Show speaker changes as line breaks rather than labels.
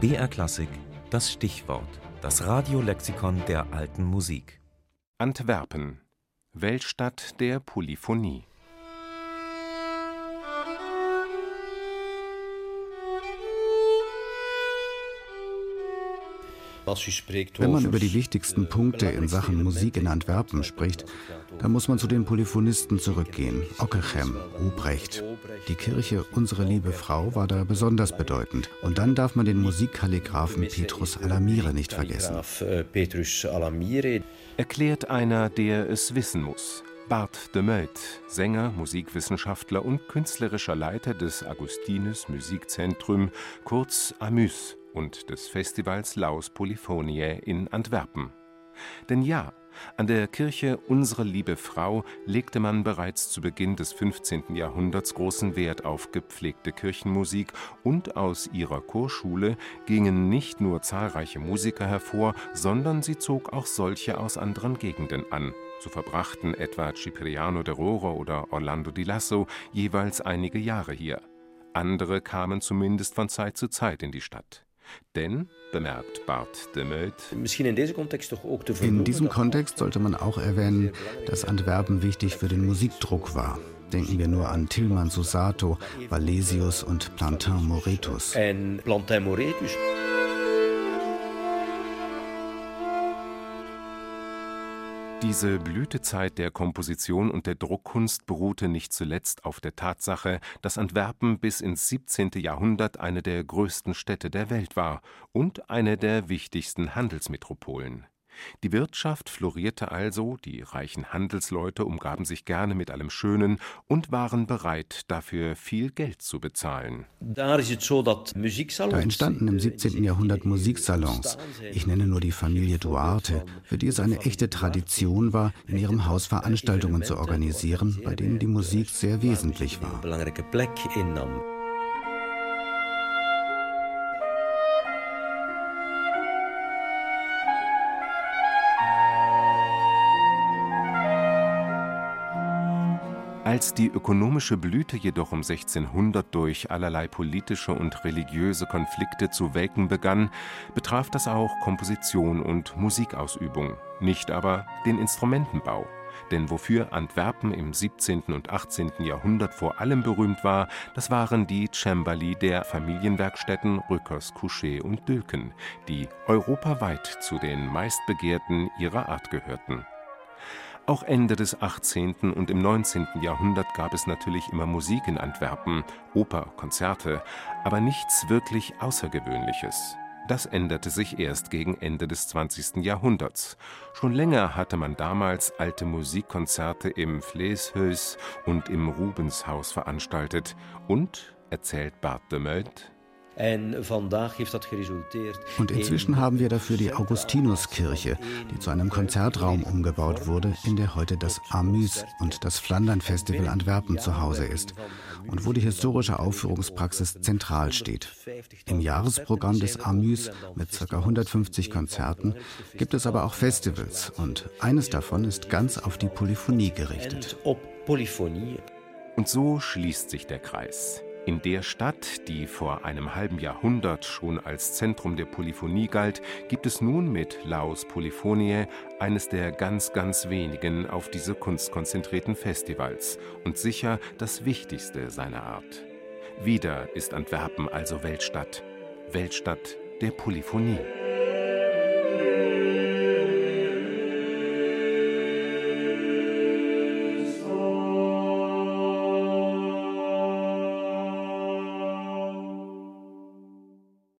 BR Klassik, das Stichwort, das Radiolexikon der alten Musik.
Antwerpen, Weltstadt der Polyphonie.
Wenn man über die wichtigsten Punkte in Sachen Musik in Antwerpen spricht, dann muss man zu den Polyphonisten zurückgehen. Ockeghem, Ruprecht. Die Kirche Unsere Liebe Frau war da besonders bedeutend. Und dann darf man den Musikkalligraphen Petrus Alamire nicht vergessen.
Erklärt einer, der es wissen muss. Bart de Meut, Sänger, Musikwissenschaftler und künstlerischer Leiter des Augustinus Musikzentrum, kurz Amüs, und des Festivals Laus Polyphoniae in Antwerpen. Denn ja, an der Kirche Unsere Liebe Frau legte man bereits zu Beginn des 15. Jahrhunderts großen Wert auf gepflegte Kirchenmusik und aus ihrer Chorschule gingen nicht nur zahlreiche Musiker hervor, sondern sie zog auch solche aus anderen Gegenden an. So verbrachten etwa Cipriano de Roro oder Orlando di Lasso jeweils einige Jahre hier. Andere kamen zumindest von Zeit zu Zeit in die Stadt. Denn, bemerkt Bart de Meut,
in diesem Kontext sollte man auch erwähnen, dass Antwerpen wichtig für den Musikdruck war. Denken wir nur an Tilman Susato, Valesius und Plantin Moretus. Plantin Moretus.
Diese Blütezeit der Komposition und der Druckkunst beruhte nicht zuletzt auf der Tatsache, dass Antwerpen bis ins 17. Jahrhundert eine der größten Städte der Welt war und eine der wichtigsten Handelsmetropolen die Wirtschaft florierte also, die reichen Handelsleute umgaben sich gerne mit allem Schönen und waren bereit, dafür viel Geld zu bezahlen.
Da entstanden im 17. Jahrhundert Musiksalons. Ich nenne nur die Familie Duarte, für die es eine echte Tradition war, in ihrem Haus Veranstaltungen zu organisieren, bei denen die Musik sehr wesentlich war.
Als die ökonomische Blüte jedoch um 1600 durch allerlei politische und religiöse Konflikte zu welken begann, betraf das auch Komposition und Musikausübung, nicht aber den Instrumentenbau. Denn wofür Antwerpen im 17. und 18. Jahrhundert vor allem berühmt war, das waren die Cembali der Familienwerkstätten Rückers, Couchet und Dülken, die europaweit zu den meistbegehrten ihrer Art gehörten. Auch Ende des 18. und im 19. Jahrhundert gab es natürlich immer Musik in Antwerpen, Oper, Konzerte, aber nichts wirklich Außergewöhnliches. Das änderte sich erst gegen Ende des 20. Jahrhunderts. Schon länger hatte man damals alte Musikkonzerte im Vleeshös und im Rubenshaus veranstaltet und, erzählt Bart de Meut,
und inzwischen haben wir dafür die Augustinuskirche, die zu einem Konzertraum umgebaut wurde, in der heute das Amüs und das Flandern Festival Antwerpen zu Hause ist und wo die historische Aufführungspraxis zentral steht. Im Jahresprogramm des Amüs mit ca. 150 Konzerten gibt es aber auch Festivals und eines davon ist ganz auf die Polyphonie gerichtet.
Und so schließt sich der Kreis. In der Stadt, die vor einem halben Jahrhundert schon als Zentrum der Polyphonie galt, gibt es nun mit Laus Polyphoniae eines der ganz, ganz wenigen auf diese Kunst konzentrierten Festivals und sicher das wichtigste seiner Art. Wieder ist Antwerpen also Weltstadt, Weltstadt der Polyphonie.